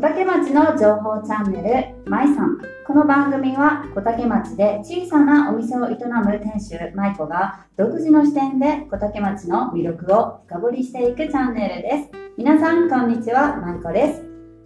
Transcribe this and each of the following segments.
小竹町の情報チャンネル、まいさん。この番組は小竹町で小さなお店を営む店主、まいこが独自の視点で小竹町の魅力を深掘りしていくチャンネルです。皆さん、こんにちは、まいこです。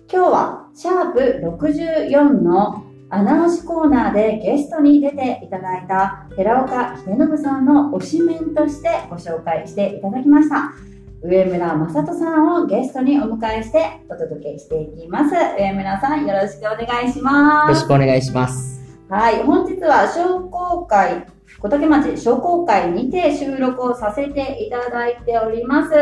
今日は、シャープ64の穴押しコーナーでゲストに出ていただいた寺岡秀信さんの推しメンとしてご紹介していただきました。上村正人さんをゲストにお迎えしてお届けしていきます。上村さん、よろしくお願いしよます。ろしくお願いします。はい、本日は商工会、小竹町商工会にて収録をさせていただいております。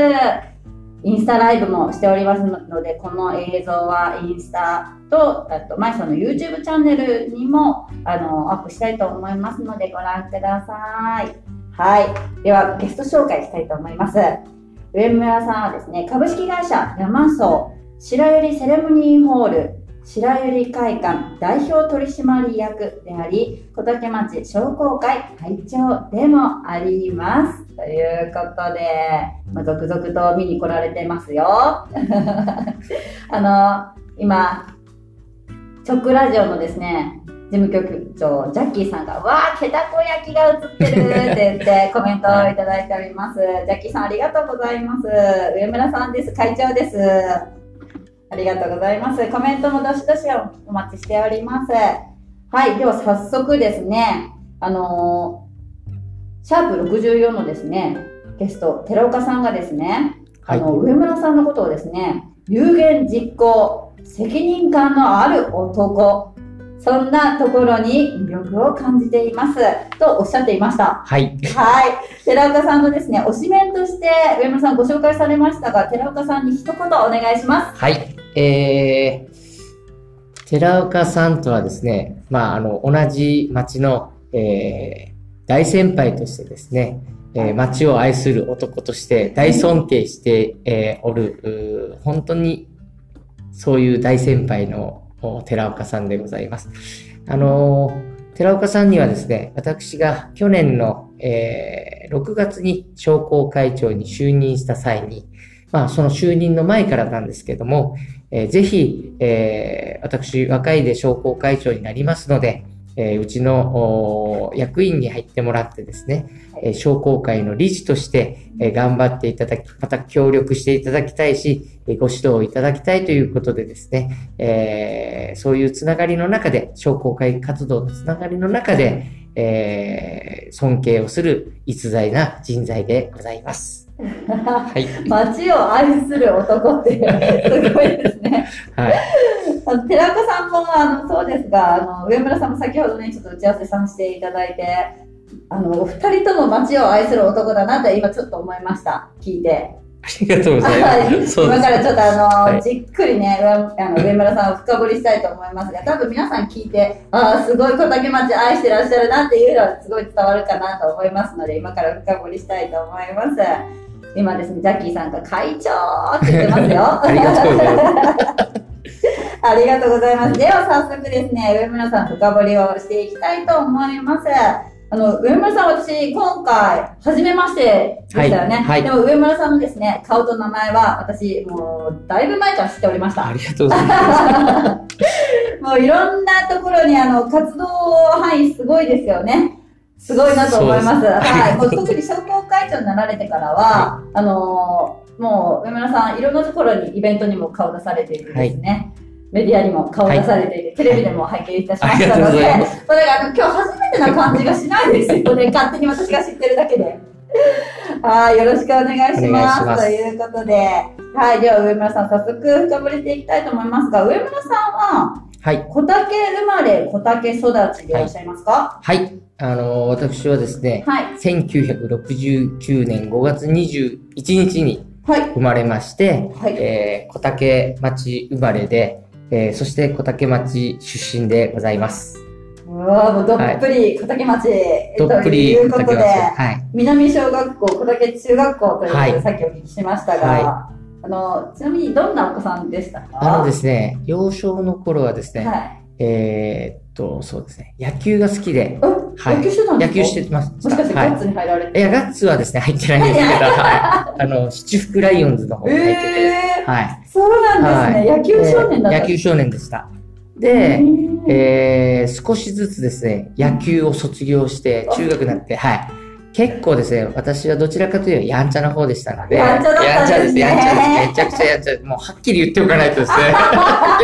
インスタライブもしておりますので、この映像はインスタと、あと、マイさんの YouTube チャンネルにも、あの、アップしたいと思いますので、ご覧ください。はい。では、ゲスト紹介したいと思います。上村さんはですね、株式会社山荘白百合セレモニーホール白百合会館代表取締役であり、小竹町商工会会長でもあります。ということで、まあ、続々と見に来られてますよ。あの、今、チョックラジオのですね、事務局長、ジャッキーさんが、わー、気だこ焼きが映ってるって言って コメントをいただいております。ジャッキーさんありがとうございます。上村さんです。会長です。ありがとうございます。コメントもどしどしお待ちしております。はい、では早速ですね、あのーシャープ64のですね、ゲスト、寺岡さんがですね、はいあの、上村さんのことをですね、有言実行、責任感のある男、そんなところに魅力を感じています、とおっしゃっていました。はい。はい。寺岡さんのですね、推しメンとして上村さんご紹介されましたが、寺岡さんに一言お願いします。はい。えー、寺岡さんとはですね、まあ、あの、同じ町の、えー、大先輩としてですね、えー、町を愛する男として大尊敬して、えーおる、本当にそういう大先輩のお寺岡さんでございます。あの寺岡さんにはですね、私が去年の、えー6月に商工会長に就任した際に、まあ、その就任の前からなんですけども、えーぜひ、えー私、若いで商工会長になりますので、えーうちのお役員に入ってもらってですね、えー商工会の理事として、えー頑張っていただき、また協力していただきたいし、えーご指導いただきたいということでですね、えーそういうつながりの中で、商工会活動のつながりの中で、えー尊敬をする逸材な人材でございます。はい。街を愛する男っていう、すごいですね。はい。寺岡さんも、あの、そうですが、あの、上村さんも先ほどね、ちょっと打ち合わせさせていただいて、あの、お二人とも街を愛する男だなって今ちょっと思いました。聞いて。ありがとうございはいます。今からちょっとあの、はいじっくりね、上あの上村さんを深掘りしたいと思いますが、多分皆さん聞いて、ああ、すごい小竹町愛してらっしゃるなっていうのはすごい伝わるかなと思いますので、今から深掘りしたいと思います。今ですね、ジャッキーさんが会長って言ってますよ。ありがとうございます。ありがとうございます。では早速ですね、上村さん深掘りをしていきたいと思います。あの、上村さん私、今回、初めましてでしたよね。はいはいでも上村さんのですね、顔と名前は私、もう、だいぶ前から知っておりましたあ。りがとうございます。もういろんなところにあの活動範囲すごいですよね。すごいなと思います。はい。もう特に商工会長になられてからは、あのーもう上村さんいろんなところにイベントにも顔出されていてですね。メディアにも顔出されていて、テレビでも拝見いたしましたので、ありがとうございまだから今日初めてな感じがしないですよね。勝手に私が知ってるだけで。はい、よろしくお願いしお願ます。いしますということで、はい、では上村さん早速深掘りしていきたいと思いますが、上村さんは、はい。小竹生まれ、小竹育ちでいらっしゃいますか？はい。あの、私はですね、はい。1969年5月21日にはい。生まれまして、はい。えー小竹町生まれで、えーそして小竹町出身でございます。うわーもうどっぷり小竹町、どっぷりということで、小竹町。はい。南小学校、小竹中学校というはいさっきお聞きしましたが、はあの、ちなみにどんなお子さんでしたか？あのですね、幼少の頃はですね、はい。えーっと、そうですね、野球が好きで、えはい野球してたんですか？野球してます。もしかしてガッツに入られて、いや、ガッツはですね、入ってないんですけど、はい。あの、七福ライオンズの方に入ってて、えはい。そうなんですね。野球少年だった。えー野球少年でした。で、えー少しずつですね、野球を卒業して、中学になって、はい。結構ですね、私はどちらかというとやんちゃな方でしたので、やんちゃだったんですねやんちゃです。めちゃくちゃやんちゃ。もうはっきり言っておかないとですね。は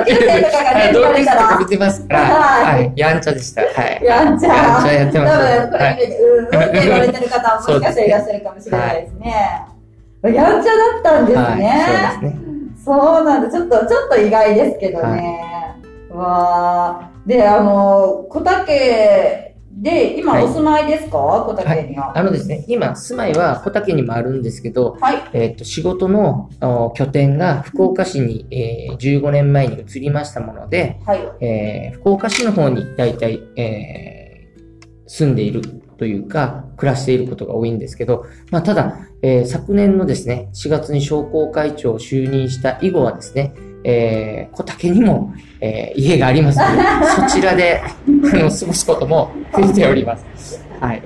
っきり言同級生とか見。てますから、はいはい。やんちゃでした。はい。やんちゃ。やんちゃやってました多分、これ、はいうん、うんって言われてる方はもしかしたらいらっしゃるかもしれないですね。やんちゃだったんですね。はい、そうですね。そうなんだ。ちょっと、ちょっと意外ですけどね。わー。で、あの、小竹で、今はいお住まいですか、小竹には。あのですね、今、住まいは小竹にもあるんですけど、はい。えっと、仕事のお拠点が福岡市に、えー15年前に移りましたもので、はい。えー福岡市の方に大体、えー住んでいるというか、暮らしていることが多いんですけど、まあ、ただ、えー昨年のですね、4月に商工会長を就任した以後はですね、えー小竹にも、えー家がありますので、そちらで、あの、過ごすことも増えております。はい。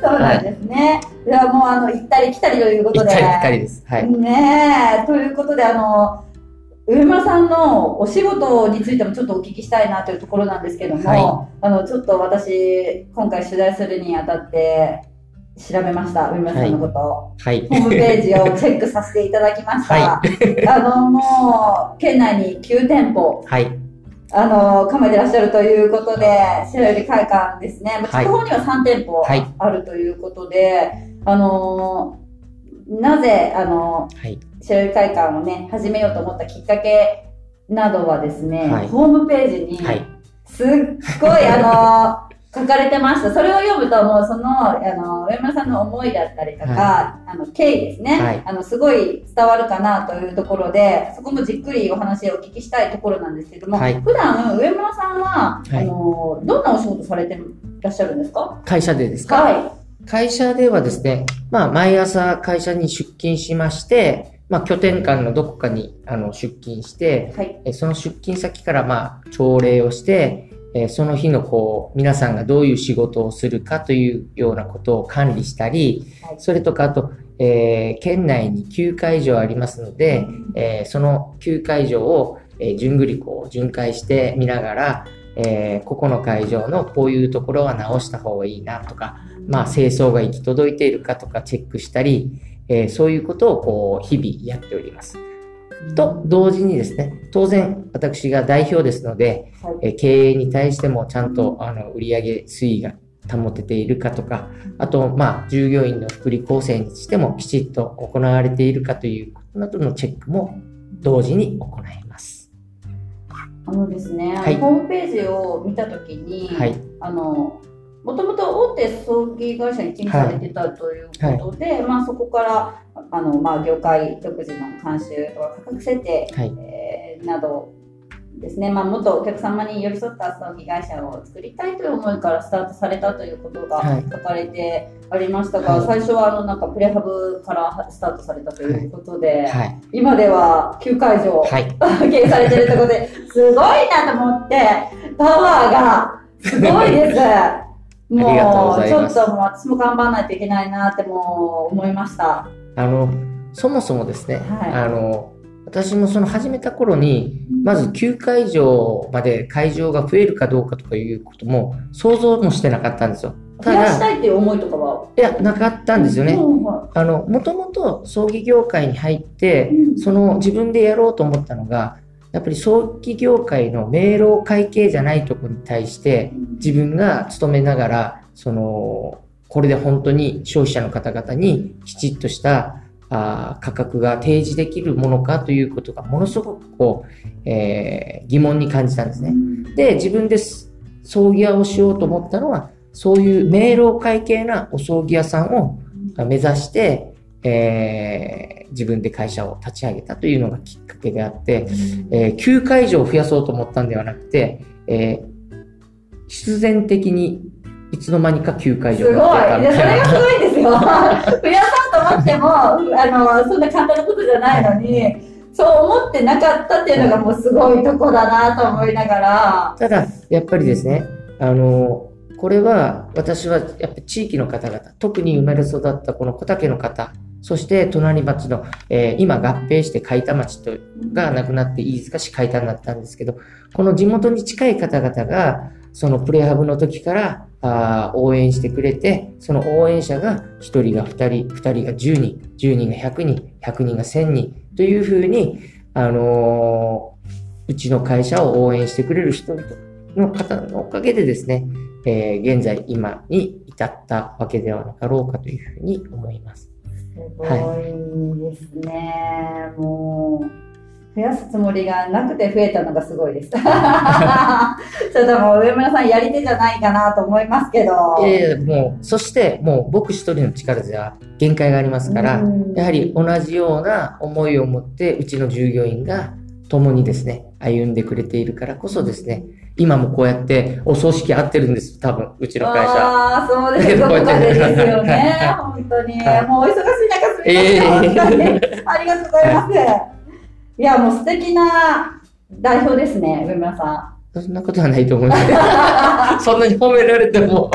そうなんですね。ではもう、あの、行ったり来たりということで。行ったり来たりです。はい。ねえ、ということで、あの、上村さんのお仕事についてもちょっとお聞きしたいなというところなんですけども、はあの、ちょっと私、今回取材するにあたって調べました、上村さんのことを。はい。ホームページをチェックさせていただきました。は あの、もう、県内に9店舗、はい。あの、構えてらっしゃるということで、白百合会館ですね。地方には3店舗はいあるということで、あの、なぜ、あの、はい。白百合会館をね、始めようと思ったきっかけなどはですね、はいホームページに、はい。すっごい、あの、書かれてました。それを読むと、もうその、あの、上村さんの思いだったりとか、はあの、経緯ですね、はい。あの、すごい伝わるかなというところで、そこもじっくりお話をお聞きしたいところなんですけども、はい。普段、上村さんは、はい。あの、どんなお仕事されてらっしゃるんですか？会社でですか？は会社ではですね、まあ、毎朝会社に出勤しまして、まあ、拠点間のどこかにあの出勤してい。、はい。えその出勤先からまあ、朝礼をして、えーその日のこう、皆さんがどういう仕事をするかというようなことを管理したりはい、それとかあと、えー県内に9会場ありますので、えーその9会場を、えー、順繰りこう巡回してみながら、えーここの会場のこういうところは直した方がいいなとか、まあ、清掃が行き届いているかとかチェックしたり、えーそういうことをこう日々やっております。と同時にですね、当然私が代表ですので、はいえー経営に対してもちゃんとあの売上推移が保てているかとか、あと、まあ、従業員の福利厚生にしてもきちっと行われているかということなどのチェックも同時に行います。あのですね、はいホームページを見たときに、はい。あの、もともと大手葬儀会社に勤務されてたということで、まあそこから、あの、まあ業界独自の慣習とか価格設定、はい。えーなどですね、まあもっとお客様に寄り添った葬儀会社を作りたいという思いからスタートされたということがはい書かれてありましたが、はい最初はあのなんかプレハブからスタートされたということで、はい。今では9会場、はい。経営されてるところで、すごいなと思って、パワーがすごいです。もうちょっともう私も頑張らないといけないなってもう思いました。あの、そもそもですね、はいあの、私もその始めた頃に、まず9会場まで会場が増えるかどうかとかいうことも想像もしてなかったんですよ。増ただ、やしたいっていう思いとかは？いや、なかったんですよね。うんはあの、もともと葬儀業界に入って、うんその自分でやろうと思ったのが、やっぱり葬儀業界の明朗会計じゃないとこに対して、自分が勤めながら、その、これで本当に消費者の方々にきちっとしたあ価格が提示できるものかということがものすごくこう、えー疑問に感じたんですね。で、自分です葬儀屋をしようと思ったのは、そういう明朗会計なお葬儀屋さんを目指して、えー自分で会社を立ち上げたというのがきっかけであって、えー9会場を増やそうと思ったんではなくて、えー必然的にいつの間にか9会すごい。それ。がすごいですよ。増やそうと思っても、あの、そんな簡単なことじゃないのに、そう思ってなかったっていうのがもうすごいとこだなと思いながら、ただ、やっぱりですね、あの、これは私はやっぱ地域の方々、特に生まれ育ったこの小竹の方そして隣町の、えー今合併して海田町とがなくなって飯塚市海田になったんですけど、この地元に近い方々が、そのプレハブの時からあ応援してくれて、その応援者が1人が2人、2人が10人、10人が100人、100人が1000人というふうに、あのーうちの会社を応援してくれる人々の方のおかげでですね、えー現在今に至ったわけではなかろうかというふうに思います。すごいですね。もう、増やすつもりがなくて増えたのがすごいです。ちょっともう上村さんやり手じゃないかなと思いますけど。えーもう、そしてもう僕一人の力では限界がありますから、うんやはり同じような思いを持ってうちの従業員が共にですね、歩んでくれているからこそですね、今もこうやってお葬式合ってるんです、多分、うちの会社。ああ、そうです。どこかでですよね。本当に。はいもうお忙しい中すみません。ええ本当に。ありがとうございます。いや、もう素敵な代表ですね、上村さそんなことはないと思います。そんなに褒められても。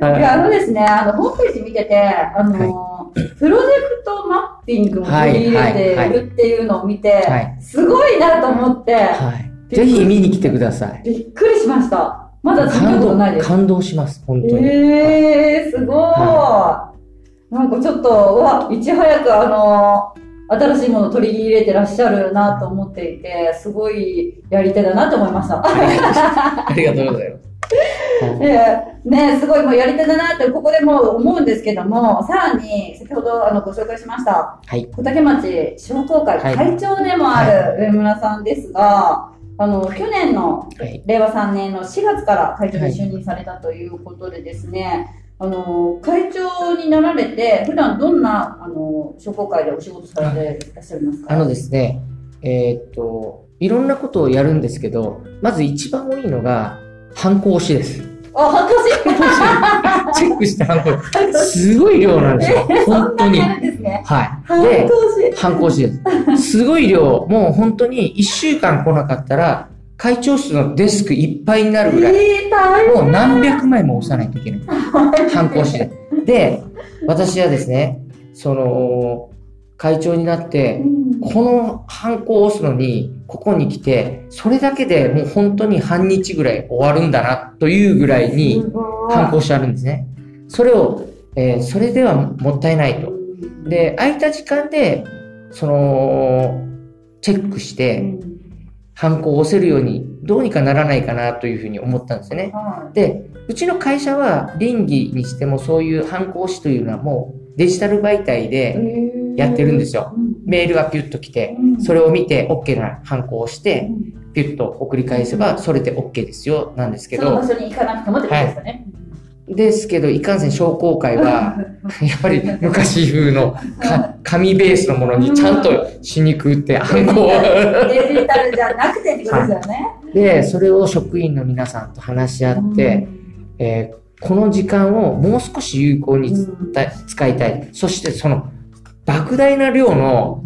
ん。いや、あのですね、あの、ホームページ見てて、あの、プロジェクトマッピングを取り入れてるっていうのを見て、はいすごいなと思って、はい。ぜひ見に来てください。びっくりしました。まだ見たことないです。感動します、本当に。ええー、すごい、なんかちょっと、うわ、いち早くあの、新しいものを取り入れてらっしゃるなと思っていて、すごいやり手だなと思いました。ありがとうございます。えーねすごいもうやり手だなってここでもう思うんですけども、さらに先ほどあのご紹介しました、はい。小竹町商工会はい会長でもある上村さんですが、あの、去年のはい。令和3年の4月から会長に就任されたということでですね、あの会長になられて、普段どんなあの商工会でお仕事されていらっしゃいますか？あのですね、えーっと、いろんなことをやるんですけど、まず一番多いのが、反抗押しです。あ、半年チェックして反抗。すごい量なんですよ。本当に。はい。半で、年。反抗しです。すごい量、もう本当に1週間来なかったら、会長室のデスクいっぱいになるぐらい。もう何百枚も押さないといけない。反抗しで。で、私はですね、その、会長になって、このハンコを押すのに、ここに来て、それだけでもう本当に半日ぐらい終わるんだな、というぐらいに、ハンコしてあるんですね。それを、えーそれではもったいないと。で、空いた時間で、その、チェックして、ハンコを押せるように、どうにかならないかなというふうに思ったんですよね。はで、うちの会社は、倫理にしてもそういうハンコ押しというのはもうデジタル媒体いでやってるんですよ。メールがピュッと来て、それを見て OK なハンコを押して、ピュッと送り返せば、それで OK ですよ、なんですけど場、所に行かなくてもってことですかね。ですけど、いかんせん商工会は、やっぱり昔風のか紙ベースのものにちゃんとしにくって、ハンコを。デジタルじゃなくてってことですよね。で、それを職員の皆さんと話し合って、えーこの時間をもう少し有効に使いたい。そしてその莫大な量の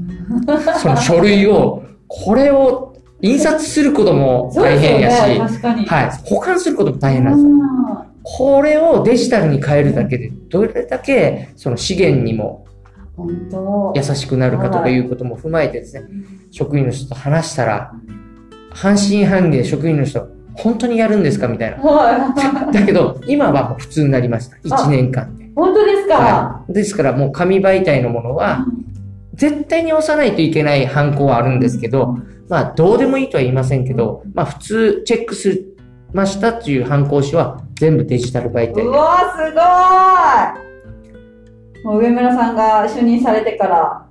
その書類を、これを印刷することも大変やし。はい、保管することも大変なんですよ。これをデジタルに変えるだけで、どれだけその資源にも。優しくなるかとかいうことも踏まえてですね、職員の人と話したら、半信半疑で職員の人、本当にやるんですかみたいな。はい。だけど、今は普通になりました。1年間で。本当ですか、はい。ですからもう紙媒体のものは、絶対に押さないといけないハンコはあるんですけど、まあ、どうでもいいとは言いませんけど、まあ、普通チェックしましたっていうハンコ押しは全部デジタル媒体で。うわーすごいもう上村さんが就任されてから、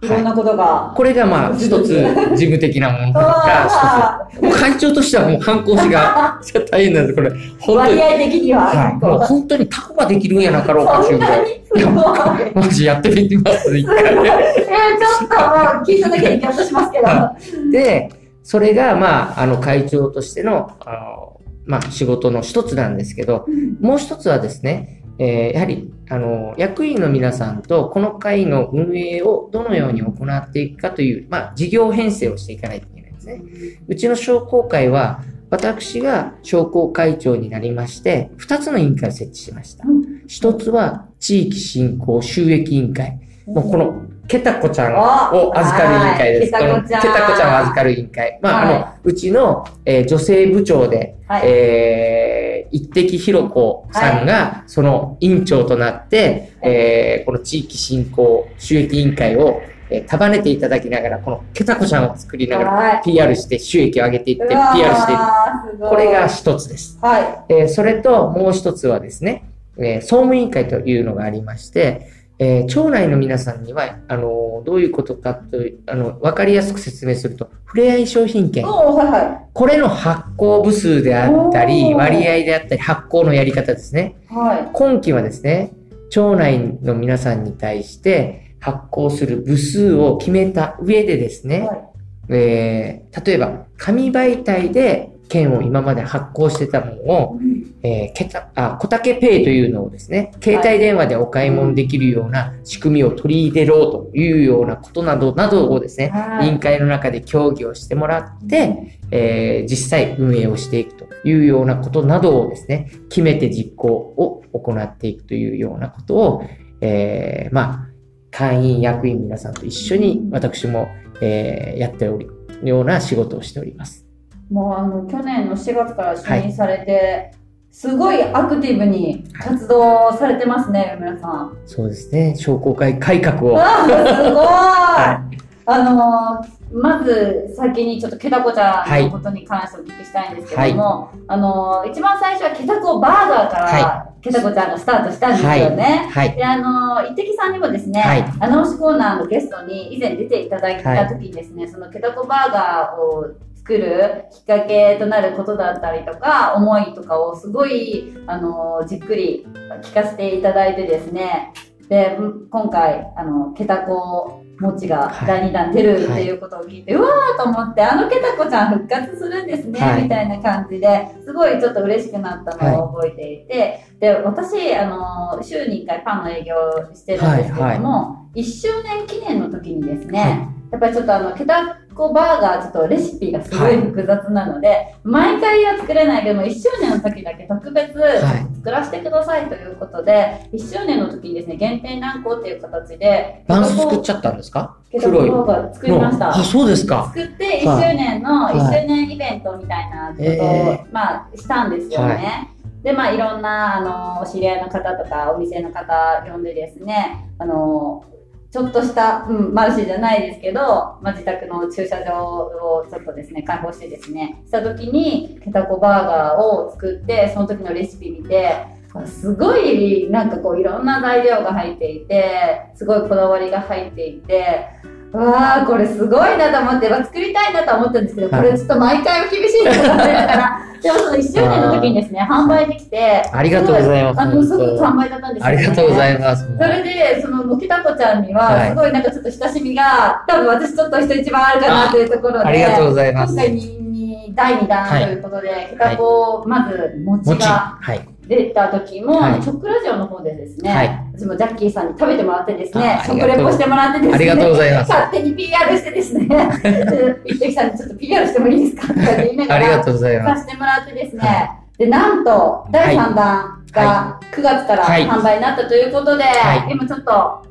いろんなことが。これがまあ、一つ事務的なものうがわ一つ。もう会長としてはもうハンコ押しが大変なんです、これ。割合的には。はい。もう本当にタコができるんやなかろうかそんっていうぐら。や、マジやってみてます、一回。えー、ちょっともう聞いただけでギャッとしますけど。はで、それが、まあ、あの、会長としての、あの、まあ、仕事の一つなんですけど、もう一つはですね、えーやはり、あの、役員の皆さんと、この会の運営をどのように行っていくかという、まあ、事業編成をしていかないといけないんですね。うちの商工会は、私が商工会長になりまして、二つの委員会を設置しましたうん。一つは、地域振興収益委員会。もうこの、ケタコちゃんを預かる委員会です。はいこのケタケタコちゃんコちゃんを預かる委員会。まあ、はいあの、うちの、えー女性部長で、はいえー、一滴ひろこさんが、その委員長となって、えー、この地域振興収益委員会を、えー束ねていただきながら、このケタコちゃんを作りながら、はい。PR して収益を上げていって、PR していく。これが一つです。はえーそれともう一つはですね、えー総務委員会というのがありまして、えー町内の皆さんには、あのーどういうことかという、あの、わかりやすく説明すると、ふれあい商品い。券、はいはこれの発行部数であったり、割合であったり、発行のやり方ですね。い。は今期はですね、町内の皆さんに対して発行する部数を決めた上でですい。ね、はい。えー例えば、紙媒体で券を今まで発行してたものを、えー、けた、あ、小竹ペイというのをですね、携帯電話でお買い物できるような仕組みを取り入れろというようなことなど、などをですね、はい委員会の中で協議をしてもらって、えー実際運営をしていくというようなことなどをですね、決めて実行を行っていくというようなことを、えーまあ、会員、役員皆さんと一緒に私も、えーやっておるような仕事をしております。もうあの去年の4月から就任されて、すごいアクティブに活動されてますね、皆さん。そうですね、商工会改革を。すごい、はあのーまず先にちょっとケタコちゃんのことに関してお聞きしたいんですけども、あのー一番最初はケタコバーガーから、はケタコちゃんがスタートしたんですよね。はい。で、あのー、一滴さんにもですね、はい。アナウンスコーナーのゲストに以前出ていただいた時にですね、そのケタコバーガーを作るきっかけとなることだったりとか、思いとかをすごい、あのーじっくり聞かせていただいてですね、で、ん今回、あの、ケタコ餅がはい。第2弾出るっていうことを聞いて、うわーと思って、あのケタコちゃん復活するんですね、はい。みたいな感じで、すごいちょっと嬉しくなったのを覚えていて、で、私、あの、週に1回パンの営業をしてるんですけども、1周年記念の時にですね、はい。やっぱりちょっとあの、ケタコバーガー、ちょっとレシピがすごい複雑なので、毎回は作れないけども、1周年の時だけ特別はい作らせてくださいということで、1周年の時にですね、限定何個っていう形で、バンス作っちゃったんですか？黒い。バーガー作りました。あ、そうですか。作って1周年のはい1周年イベントみたいなことを、えまあしたんですよね。でまあいろんなあのお知り合いの方とかお店の方呼んでですねあのちょっとした、うん、マルシェじゃないですけど、まあ、自宅の駐車場をちょっとですね開放してですねした時にケタコバーガーを作ってその時のレシピ見てすごいなんかこういろんな材料が入っていてすごいこだわりが入っていてわあこれすごいなと思って、まあ、作りたいなとは思ったんですけど、これちょっと毎回は厳しいなと思ってだから、でもその1周年の時にですね、販売できて、ありがとうございますあの、すごく販売だったんですよ、ね。ありがとうございます。それで、その、もきたこちゃんには、はいすごいなんかちょっと親しみが、多分私ちょっと人一番あるかなというところで、ありがとうございます。今回に、に第2弾ということで、きたこ、まず、餅餅。がはい。出た時も、はい。チョックラジオの方でですね、はい。私もジャッキーさんに食べてもらってですねあ、食レポしてもらってですね、ありがとうございます。勝手に PR してですね、で一滴さんにちょっと PR してもいいですかとか言いながありがら、とうございます。させてもらってですね、はで、なんと、第3弾が9月からはい。販売になったということで、はい。今ちょっと、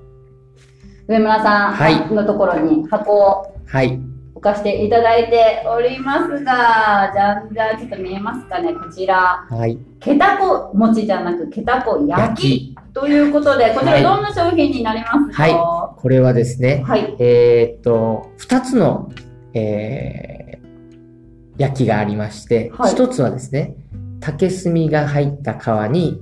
上村さはい。んのところに箱をはい。置かせていただいておりますが、じゃあ、じゃあちょっと見えますかね、こちら。はい。ケタコ餅じゃなく、ケタコ焼き。ということで、こちはいらどんな商品になりますかはこれはですね、はい。えーっと、二つの、えー焼きがありまして、はい一つはですね、竹炭が入った皮に、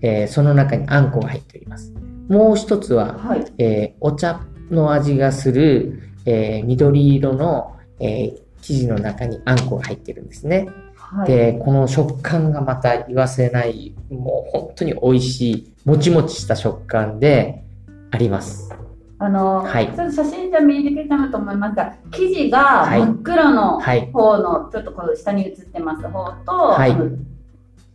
えーその中にあんこが入っております。もう一つは、はい。えーお茶の味がする、えー緑色の、えー生地の中にあんこが入ってるんですね。はい。で、この食感がまた言わせない、もう本当に美味しい、もちもちした食感であります。あの、はいちょっと写真じゃ見えにくいかなと思いますが、生地がはい真っ黒のはい。方の、ちょっとこの下に映ってます方と、はい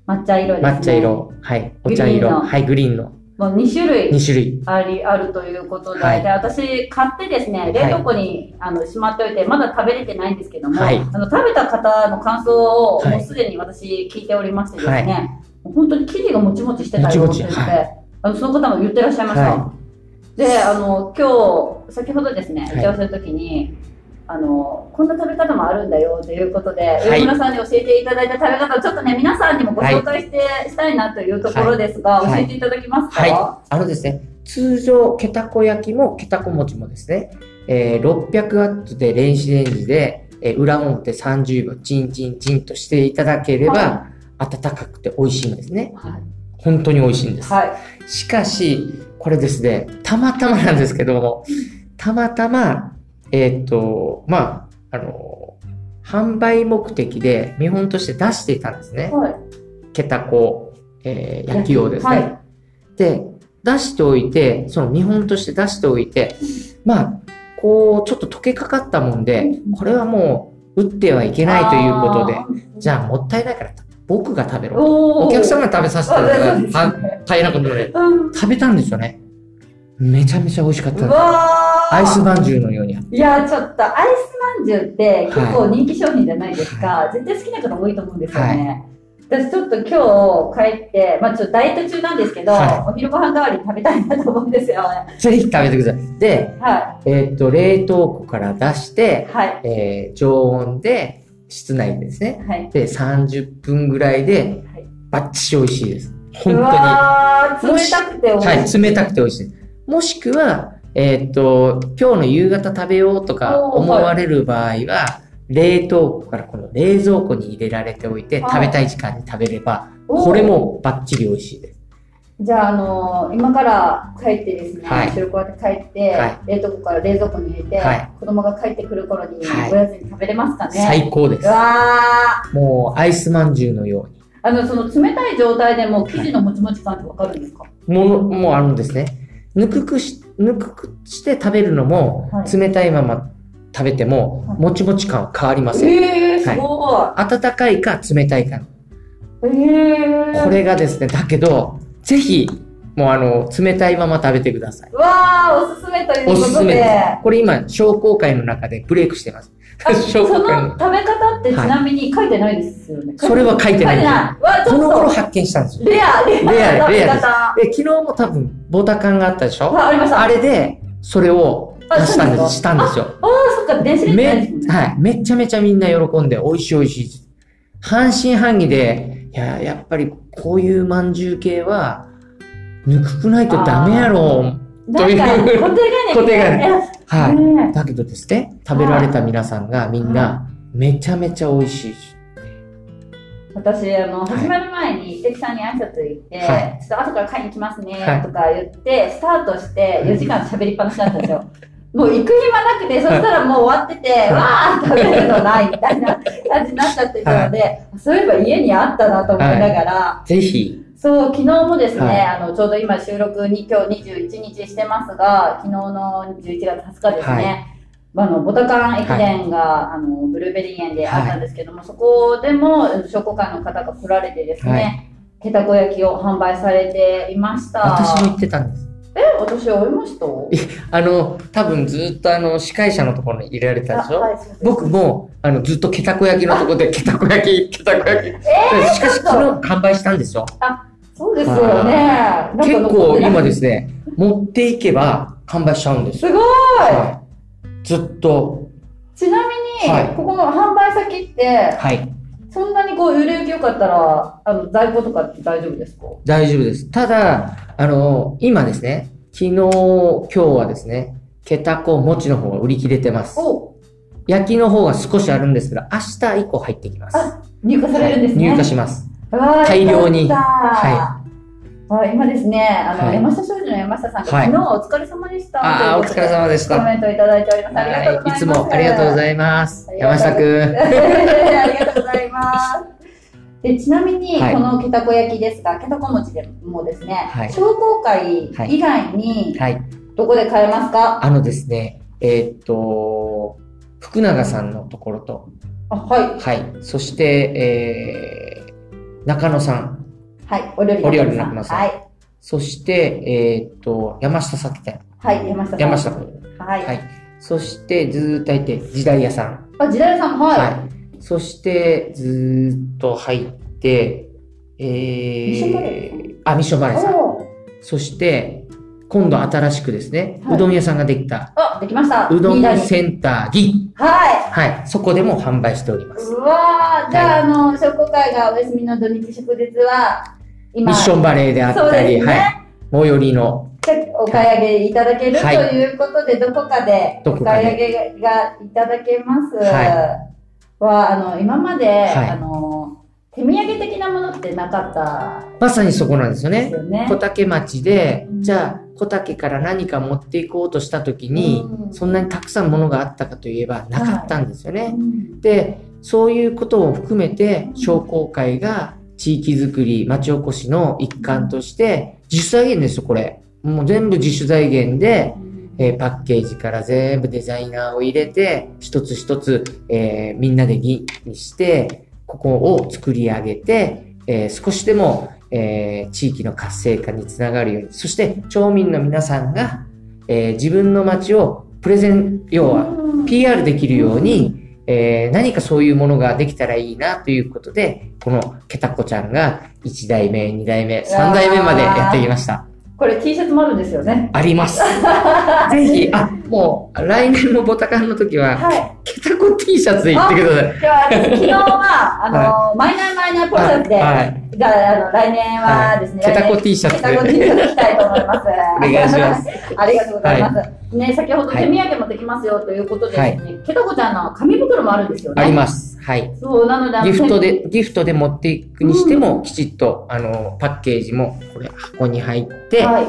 抹茶色ですね。抹茶色、はい。お茶色、はい、グリーンのもう2種類2種類。あり、あるということで、はい。で私買ってですね、冷凍庫に、あのしまっておいて、まだ食べれてないんですけども、はい。あの食べた方の感想を、はいもうすでに私聞いておりましてですはい。ね、本当に生地がもちもちしてたよって言って、もちもちはあのその方も言ってらっしゃいました。はで、あの、今日、先ほどですね、はい。打ち合わせの時に、あの、こんな食べ方もあるんだよということで、い上村さんに教えていただいた食べ方をちょっとね、皆さんにもご紹介して、したいなというところですが、はい教えていただけますか？はい。あのですね、通常、けたこ焼きもけたこ餅もですね、えー600ワットで電子レンジで、えー裏表30秒、チンチンチンとしていただければ、は温かくて美味しいんですね。はい。本当に美味しいんです。はい。しかし、これですね、たまたまなんですけども、たまたま、えーっと、まあ、あの、販売目的で見本として出していたんですね。はい。けたこ、えー焼きをですね。はい。で、出しておいて、その見本として出しておいて、まあ、こう、ちょっと溶けかかったもんで、これはもう、打ってはいけないということで、じゃあもったいないから、僕が食べろ。おお客様んに食べさせてあるそうですから、ね大変なことで、うん食べたんですよね。めちゃめちゃ美味しかったアイスまんじゅうのように。いや、ちょっと、アイスまんじゅうって結構人気商品じゃないですか。絶対好きな方多いと思うんですよね。私ちょっと今日帰って、まあちょっとダイエット中なんですけど、はお昼ご飯代わりに食べたいなと思うんですよね。ぜひ食べてください。で、はえーっと、冷凍庫から出してい。、はい。えー常温で、室内でですね。はい。で、30分ぐらいで、はいバッチシ美味しいです。本う当に。冷たくて美味しい。はい、冷たくて美味しい。もしくは、えーっと、今日の夕方食べようとか思われる場合は、冷凍庫からこの冷蔵庫に入れられておいて、はい食べたい時間に食べれば、これもバッチリ美味しいです。じゃあ、あのー今から帰ってですね、はい後ろこうやって帰って、はい冷凍庫から冷蔵庫に入れて、はい子供が帰ってくる頃にはいおやつに食べれますかね？最高ですう。わー。もうアイスまんじゅうのように。あの、その冷たい状態でも生地のもちもち感ってわかるんですか？もの、もうあるんですね。ぬくくし、ぬくくして食べるのも、はい冷たいまま食べても、はいもちもち感は変わりません。えー、すご温かいか冷たいか。い。えー。これがですね、だけど、ぜひ、もうあの、冷たいまま食べてください。うわー、おすすめということで。おすすめです。これ今、商工会の中でブレイクしてます。あ そのの。食べ方ってちなみに書いてないですよね。それは書いてない書いてない。うわ、ちこの頃発見したんですよ。レア、レアレアレアです方。で、昨日も多分、ボタカンがあったでしょ？あ、ありました。あれで、それを出したんです、したんですよ。あー、そっか、電子レンジね。め、はい。めちゃめちゃみんな喜んで、美味しい美味しい。半信半疑で、いや、やっぱりこういう饅頭系は、ぬくくないとダメやろ。という固定概念。固定概念念。はい。ねだけどですね、食べられた皆さんがみんな、めちゃめちゃ美味しい。私、あの、はい始まる前に、関さんに挨拶行って、はいちょっと後から買いに来ますねはい、とか言って、スタートして4時間喋りっぱなしだったんですよ。もう行く暇なくて、そしたらもう終わってて、いわー食べるのないみたいな感じになっちゃってたので、そういえば家にあったなと思いながら、ぜひ、そう、昨日もですね、はいあの、ちょうど今収録に今日21日してますが、昨日の11月20日ですね、あの、ボタカン駅伝が、あの、ブルーベリー園であったんですけども、そこでも商工会の方が来られてですね、けたこ焼きを販売されていました。私も言ってたんです。え、私会いました？あの、多分ずっとあの、司会者のところに入れられたでしょ？あはい僕も、あの、ずっとケタコ焼きのところで、ケタコ焼き、ケタコ焼き。えしかし、昨日完売したんですよ。そうですよね。結構今ですね、持っていけば完売しちゃうんですよ。すごい、はい。ずっと、ちなみに、はいここの販売先って、はい。そんなにこう売れ行き良かったら、あの、在庫とかって大丈夫ですか？大丈夫です。ただ、あの、今ですね、昨日、今日はですね、ケタコ餅の方が売り切れてます。お焼きの方が少しあるんですけど、明日以降入ってきます。あ入荷されるんですね。入荷します。大量によかったはあ今ですね、あの、はい山下商事の山下さんが、はい昨日お疲れ様でした。ああ、お疲れ様でした。コメントいただいております。ありがとうございはい。ます。いつもありがとうごいざいます山下くん。ありがとうございます。でちなみに、はいこのけたこ焼きですが、けたこ餅でもですね、はい商工会以外に、はい。どこで買えますか、あのですね、えーっと、福永さんのところと、あはい。はい。そして、えー、中野さん。はい。お料理のの中野さんはい。そして、えーっと、山下酒店。はい。山下さん。山下君。はい。はい。そして、ずーっと入って、時代屋さん。あ、時代さん、はい。はい。そして、ずーっと入って、えー、あ、ミッションバレーさん。そして、今度新しくですね、はいうどん屋さんができた、あ、できました。うどんセンターギははい、そこでも販売しておりまい。す。うわー、じゃあ、あの、商工会がお休みの土日祝日は、今、ミッションバレーであったり、ね。はい、最寄りの、お買い上げいただける、はいとい。うことで、どこかで。お買い上げがいただけます。はは、あの、今まで、はい。あの、手土産的なものってなかったまさにそこなんですよね。小竹町で、うん。じゃあ小竹から何か持っていこうとした時に、うん。そんなにたくさんものがあったかといえばなかったんですよね。うん。で、そういうことを含めて商工会が地域づくり、町おこしの一環として、自主財源ですよ、これ。もう全部自主財源で、えーパッケージから全部デザイナーを入れて、一つ一つ、えーみんなで議にして、ここを作り上げて、えー少しでも、えー地域の活性化につながるように、そして町民の皆さんが、えー自分の町をプレゼン、要はうん。PR できるように、えー何かそういうものができたらいいなということで、このケタコちゃんが1代目、2代目、3代目までやってきました。これ T シャツもあるんですよね。あります。ぜひ、あ、もう、来年のボタカンの時は、はい。ケタコ T シャツ言ってください。じゃあ、昨日は、あの、マイナーマイナーポロシャツで、はいじゃあ、あの、来年はですね、はいケタコ T シャツでケタコ T シャツ着たいと思います。お願いします。ありがとうございます。ね、先ほどはい手土産もできますよということでですね、ケタコちゃんの紙袋もあるんですよね。あります。はい。そう、なので、ギフトで、ギフトで持っていくにしても、きちっと、あの、パッケージも、これ、箱に入って、はい。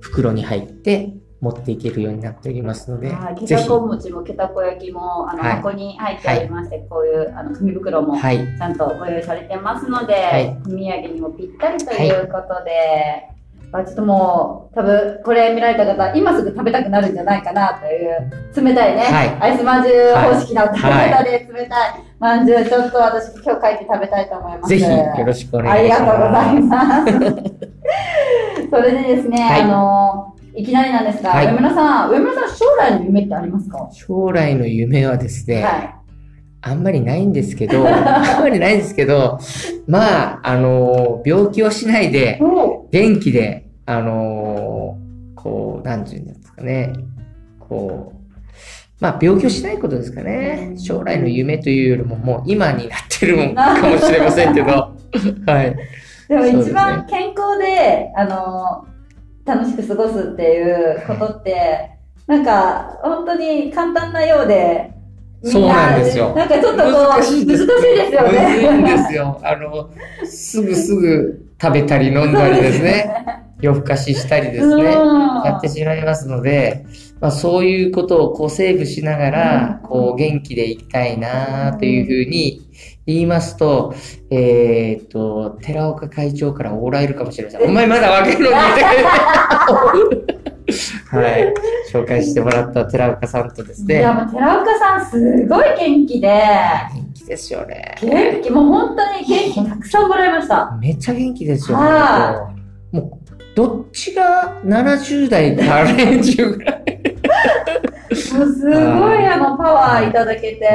袋に入って、持っていけるようになっておりますのではい、、ケぜひ、タコ餅もケタコ焼きも、あの、はい箱に入っておりまして、こういう、あの、紙袋も、はい。ちゃんとご用意されてますので、はいお土産にもぴったりということで、あちょっともう、多分これ見られた方、今すぐ食べたくなるんじゃないかなという、冷たいね、はいアイスまんじゅう方式の食べはい方で冷たいまんじゅう、ちょっと私今日帰って食べたいと思います。ぜひ、よろしくお願いします。ありがとうございます。それでですね、はいあの、いきなりなんですが、はい上村さん、上村さん将来の夢ってありますか？将来の夢はですね、はい。あんまりないんですけど、あんまりないんですけど、まあ、あの、病気をしないで、お元気で、あの、こう、なんていうんですかね、こう、まあ、病気をしないことですかね。将来の夢というよりも、もう今になってるのかもしれませんけど、はい。でも一番健康で、あの、楽しく過ごすっていうことって、なんか、本当に簡単なようで、みそうなんですよなんかちょっとこう、難しいですよむずいんでね。すよ。あの、すぐすぐ食べたり飲んだりですね。夜更かししたりですね。やってしまいますので、まあ、そういうことをこうセーブしながら、うんこう元気でいきたいなというふうに言いますと、えーっと、寺岡会長からおられるかもしれません。お前まだ若いのに はい。紹介してもらった寺岡さんとですね。いや、もう寺岡さんすごい元気で、元気ですよね。元気、もう本当に元気たくさんもらいました。めっちゃ元気ですよ。はもう、どっちが70代 か40ぐらい。もうすごいあのパワーいただけて、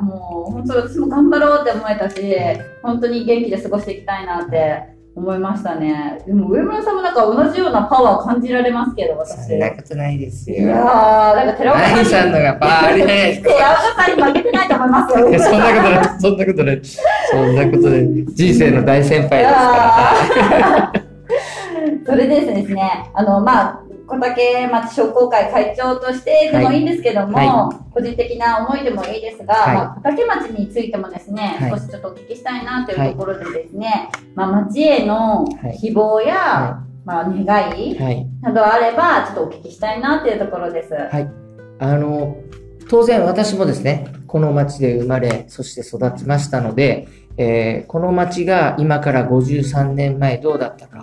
もう本当私も頑張ろうって思えたし、本当に元気で過ごしていきたいなって思いましたね。でも上村さんもなんか同じようなパワー感じられますけど、私。そんなことないですよ。いやー、なんか寺岡さんさんのが パワーありないですか？寺岡さんに負けてないと思いますよ。いやそんなことない、そんなことない。そんなことない。人生の大先輩ですから。それでですね、あの、まあ、小竹町商工会会長としてでもいいんですけども、は個人的な思いでもいいですが、はいまあ、小竹町についてもですね、はい少しちょっとお聞きしたいなというところでですね、まあ、町への希望や、はまあ、願いはい。などあれば、ちょっとお聞きしたいなというところです。はい。あの、当然私もですね、この町で生まれ、そして育ちましたので、えーこの町が今から53年前どうだったか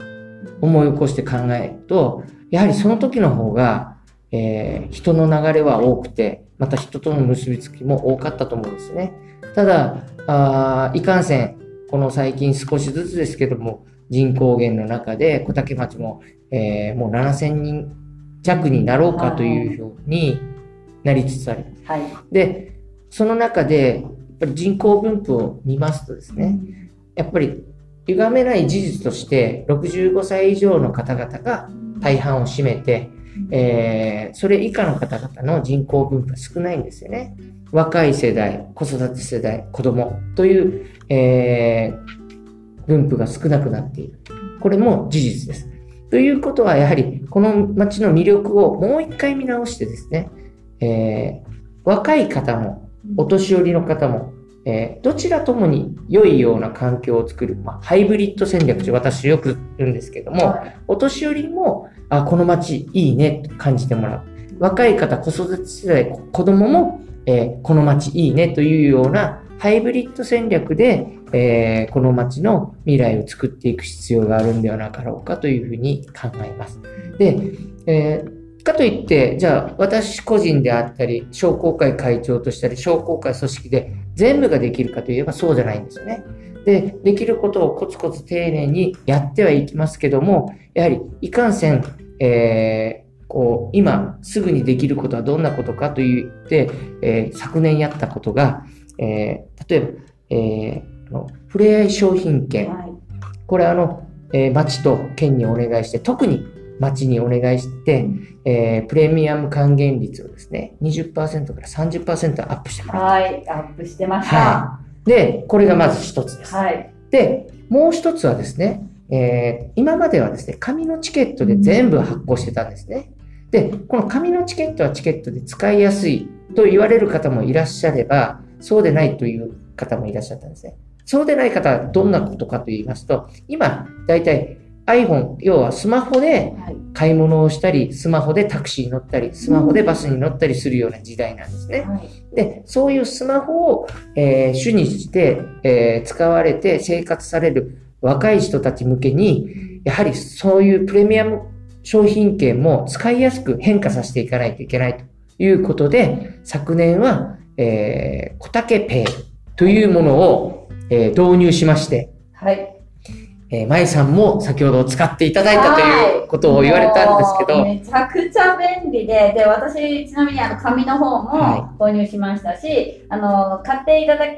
思い起こして考えると、やはりその時の方が、えー人の流れは多くて、また人との結びつきも多かったと思うんですね。ただ、あーいかんせん、この最近少しずつですけども、人口減の中で小竹町も、えーもう7000人弱になろうかというふうになりつつある。はい。で、その中で、やっぱり人口分布を見ますとですね、やっぱり歪めない事実として65歳以上の方々が大半を占めて、えー、それ以下の方々の人口分布は少ないんですよね。若い世代、子育て世代、子供という、えー、分布が少なくなっている。これも事実です。ということは、やはり、この街の魅力をもう一回見直してですね、えー、若い方も、お年寄りの方も、えー、どちらともに良いような環境を作る、まあ、ハイブリッド戦略と私よく言うんですけども、はい、お年寄りも、あ、この街いいねと感じてもらう。若い方、子育て世代、子供も、えー、この街いいねというようなハイブリッド戦略で、えー、この街の未来を作っていく必要があるんではなかろうかというふうに考えます。で、えーかといって、じゃあ私個人であったり、商工会会長としたり、商工会組織で全部ができるかといえばそうじゃないんですよね。で、できることをコツコツ丁寧にやってはいきますけども、やはりいかんせん、えー、こう、今すぐにできることはどんなことかと言って、えー、昨年やったことが、えー、例えば、えー、ふれあい商品券。はい、これあの、えー、町と県にお願いして、特に町にお願いして、えー、プレミアム還元率をですね、20%から30%アップしてもらった。はい、アップしてました。はい。で、これがまず一つです。はい。で、もう一つはですね、えー、今まではですね、紙のチケットで全部発行してたんですね。で、この紙のチケットはチケットで使いやすいと言われる方もいらっしゃれば、そうでないという方もいらっしゃったんですね。そうでない方はどんなことかと言いますと、今、だいたい iPhone、要はスマホで買い物をしたり、スマホでタクシーに乗ったり、スマホでバスに乗ったりするような時代なんですね。はい、で、そういうスマホを、えー、主にして、えー、使われて生活される若い人たち向けに、やはりそういうプレミアム商品券も使いやすく変化させていかないといけないということで、昨年は、えー、小竹ペイというものを、えー、導入しまして、はい。えー、舞さんも先ほど使っていただいたということを言われたんですけど。めちゃくちゃ便利で、で、私、ちなみにあの、紙の方も購入しましたし、はい、あの、買っていただき、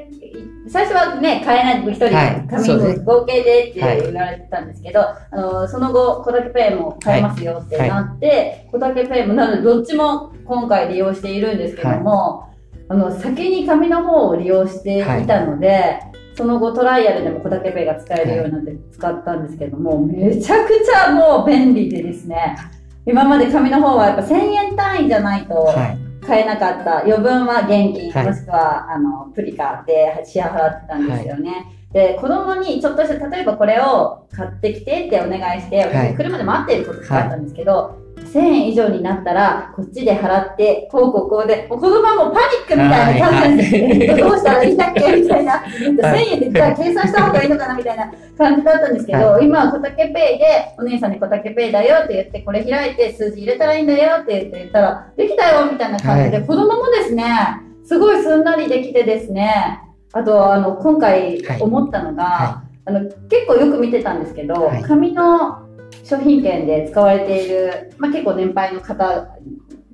最初はね、買えない一人、紙の合計でって言われてたんですけど、はい、あの、その後、小竹ペイも買えますよってなって、小竹ペイも、なので、どっちも今回利用しているんですけども、あの、先に紙の方を利用していたので、その後トライアルでも小竹ペイが使えるようになって使ったんですけども、めちゃくちゃもう便利でですね、今まで紙の方はやっぱ1000円単位じゃないと買えなかった。余分は現金、もしくはあのプリカで支払ってたんですよね。で、子供にちょっとした、例えばこれを買ってきてってお願いして、私車で待っていることがあったんですけど、1000円以上になったら、こっちで払って、こうこうこうで、もう子供はもうパニックみたいな感じで、はい、どうしたらいいんだっけみたいな、1000円でじゃあ計算した方がいいのかなみたいな感じだったんですけど、はい、今は小竹ペイで、お姉さんに小竹ペイだよって言って、これ開いて数字入れたらいいんだよって言ったら、できたよみたいな感じで、はい、子供もですね、すごいすんなりできてですね、あと、あの、今回思ったのが、あの、結構よく見てたんですけど、紙の商品券で使われている、まあ、結構年配の方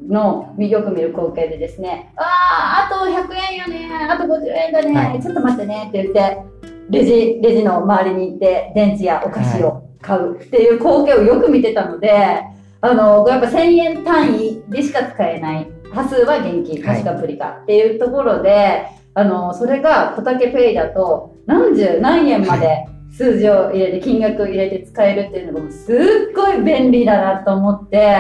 のよく見る光景でですね、ああ、あと100円よね、あと50円だね、はい、ちょっと待ってねって言って、レジ、レジの周りに行って、電池やお菓子を買うっていう光景をよく見てたので、あの、やっぱ1000円単位でしか使えない。端数は現金、もしくはプリカっていうところで、はい、あの、それが小竹ペイだと何十何円まで数字を入れて、金額を入れて使えるっていうのがすっごい便利だなと思って、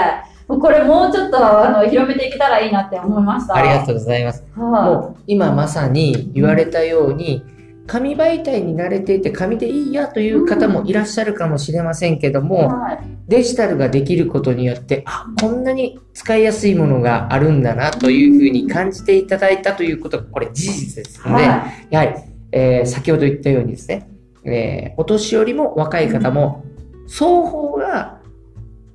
これもうちょっとあの広めていけたらいいなって思いました。ありがとうございます。はあ、もう今まさに言われたように、紙媒体に慣れていて紙でいいやという方もいらっしゃるかもしれませんけども、うんはい、デジタルができることによって、あ、こんなに使いやすいものがあるんだなというふうに感じていただいたということが、これ事実ですので、はい、やはり、えー、先ほど言ったようにですね、えー、お年寄りも若い方も、双方が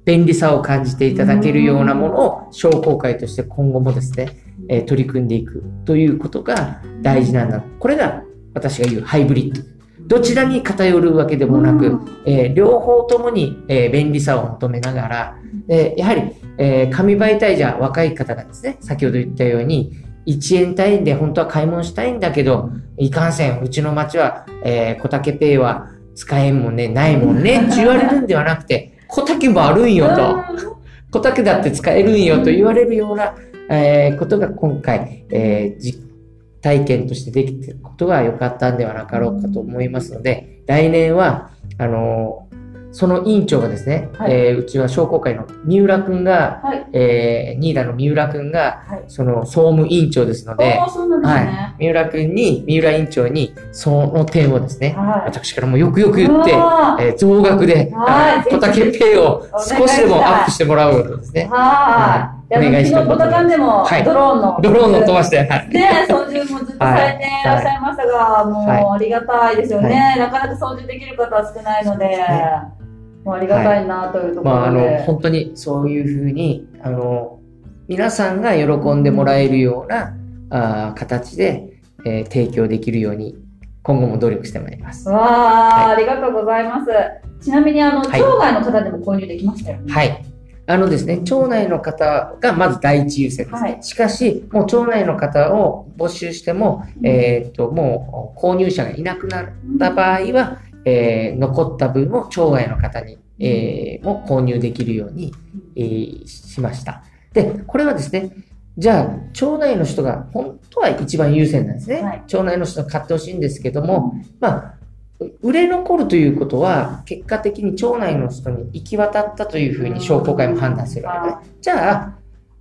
便利さを感じていただけるようなものを商工会として今後もですね、えー、取り組んでいくということが大事なんだ。これが私が言うハイブリッド。どちらに偏るわけでもなく、えー、両方ともに、えー、便利さを求めながら、えー、やはり、えー、紙媒体じゃ若い方がですね、先ほど言ったように、1円単位で本当は買い物したいんだけど、いかんせん、うちの町は、えー、小竹ペイは使えんもんね、ないもんね、って言われるんではなくて、小竹もあるんよと。小竹だって使えるんよと言われるような、えーことが今回、えー実体験としてできていることが良かったんではなかろうかと思いますので、来年は、あのーその委員長がですね、はいえーうちは商工会の三浦くんが、はい。えー、ニーダの三浦くんが、はい。その総務委員長ですのでお、ーそうなんですね。三浦くんに、三浦委員長に、その点をですね、はい。私からもよくよく言って、えー増額で、はいあ小竹ペイを少しでもアップしてもらうようにですね。はい。お願いしたい昨日、ボタでも、はいドローンの。ドローンを飛ばして、はい。ね、操縦もずっとされていらっしゃいましたが、もうはいありがたいですよね、なかなか操縦できる方は少ないので、もうありがたいなというとこまあ、あの、ろで。本当にそういうふうに、あの、皆さんが喜んでもらえるような、あー形で、えー提供できるように、今後も努力してまいります。わあ、はいありがとうございます。ちなみに、あの、はい町外の方でも購入できましたよね。はい。あのですね、町内の方がまず第一優先です。はいしかし、もう町内の方を募集しても、えーっと、もう購入者がいなくなった場合は、えー残った分を町外の方に、えーも購入できるように、えーしました。で、これはですね、じゃあ、町内の人が本当は一番優先なんですね。はい町内の人が買ってほしいんですけども、まあ、売れ残るということは、結果的に町内の人に行き渡ったというふうに商工会も判断するわけで。じゃあ、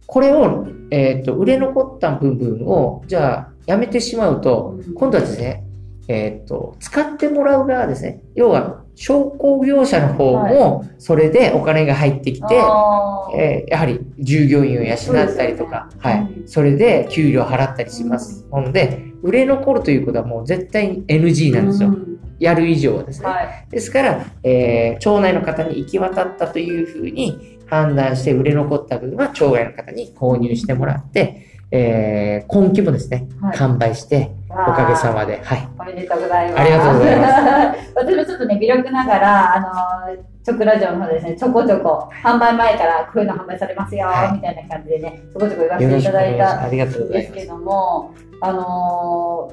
これを、えっ、と、売れ残った部分を、じゃあ、やめてしまうと、うん今度はですね、えっ、と、使ってもらう側ですね。要は、商工業者の方も、それでお金が入ってきて、あーえーやはり従業員を養ったりとか、ねはい。それで給料払ったりします。ので、売れ残るということはもう絶対に NG なんですよ。うんやる以上はですね。はい。ですから、えー町内の方に行き渡ったというふうに判断して売れ残った分は町外の方に購入してもらって、えー今期もですね、はい完売して、おかげさまで、はい。おめでとうございます。ありがとうございます。私もちょっとね、微力ながら、あの、直ラジオの方でですね、ちょこちょこ、販売前からこういうの販売されますよ、はいみたいな感じでね、ちょこちょこ言わせていした。だいた。んですけども、あの